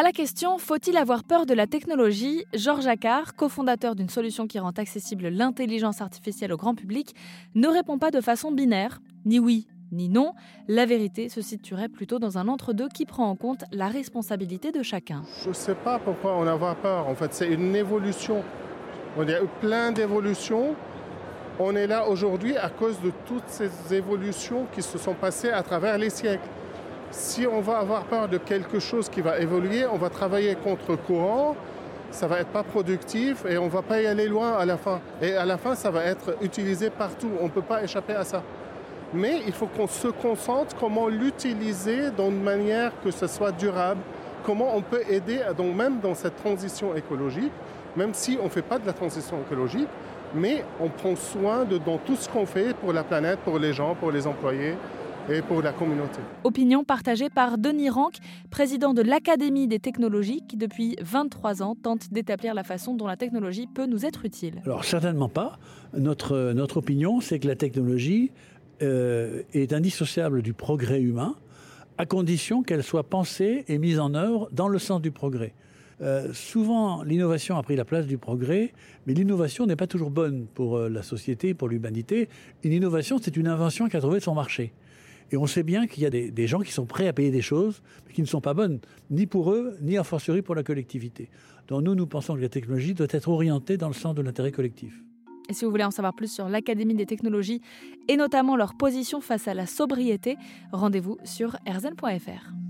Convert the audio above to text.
À la question Faut-il avoir peur de la technologie? Georges Accard, cofondateur d'une solution qui rend accessible l'intelligence artificielle au grand public, ne répond pas de façon binaire, ni oui ni non. La vérité se situerait plutôt dans un entre-deux qui prend en compte la responsabilité de chacun. Je ne sais pas pourquoi on a peur. En fait, c'est une évolution. Y a eu plein d'évolutions. On est là aujourd'hui à cause de toutes ces évolutions qui se sont passées à travers les siècles si on va avoir peur de quelque chose qui va évoluer, on va travailler contre courant, ça va être pas productif et on va pas y aller loin à la fin. Et à la fin, ça va être utilisé partout. On ne peut pas échapper à ça. Mais il faut qu'on se concentre comment l'utiliser d'une manière que ce soit durable, comment on peut aider, donc même dans cette transition écologique, même si on ne fait pas de la transition écologique, mais on prend soin de tout ce qu'on fait pour la planète, pour les gens, pour les employés, et pour la communauté. Opinion partagée par Denis Rank, président de l'Académie des technologies, qui depuis 23 ans tente d'établir la façon dont la technologie peut nous être utile. Alors certainement pas. Notre, notre opinion, c'est que la technologie euh, est indissociable du progrès humain, à condition qu'elle soit pensée et mise en œuvre dans le sens du progrès. Euh, souvent, l'innovation a pris la place du progrès, mais l'innovation n'est pas toujours bonne pour euh, la société, pour l'humanité. Une innovation, c'est une invention qui a trouvé son marché. Et on sait bien qu'il y a des, gens qui sont prêts à payer des choses, mais qui ne sont pas bonnes, ni pour eux, ni en fortiori pour la collectivité. Donc nous, nous pensons que la technologie doit être orientée dans le sens de l'intérêt collectif. Et si vous voulez en savoir plus sur l'Académie des technologies et notamment leur position face à la sobriété, rendez-vous sur erzen.fr.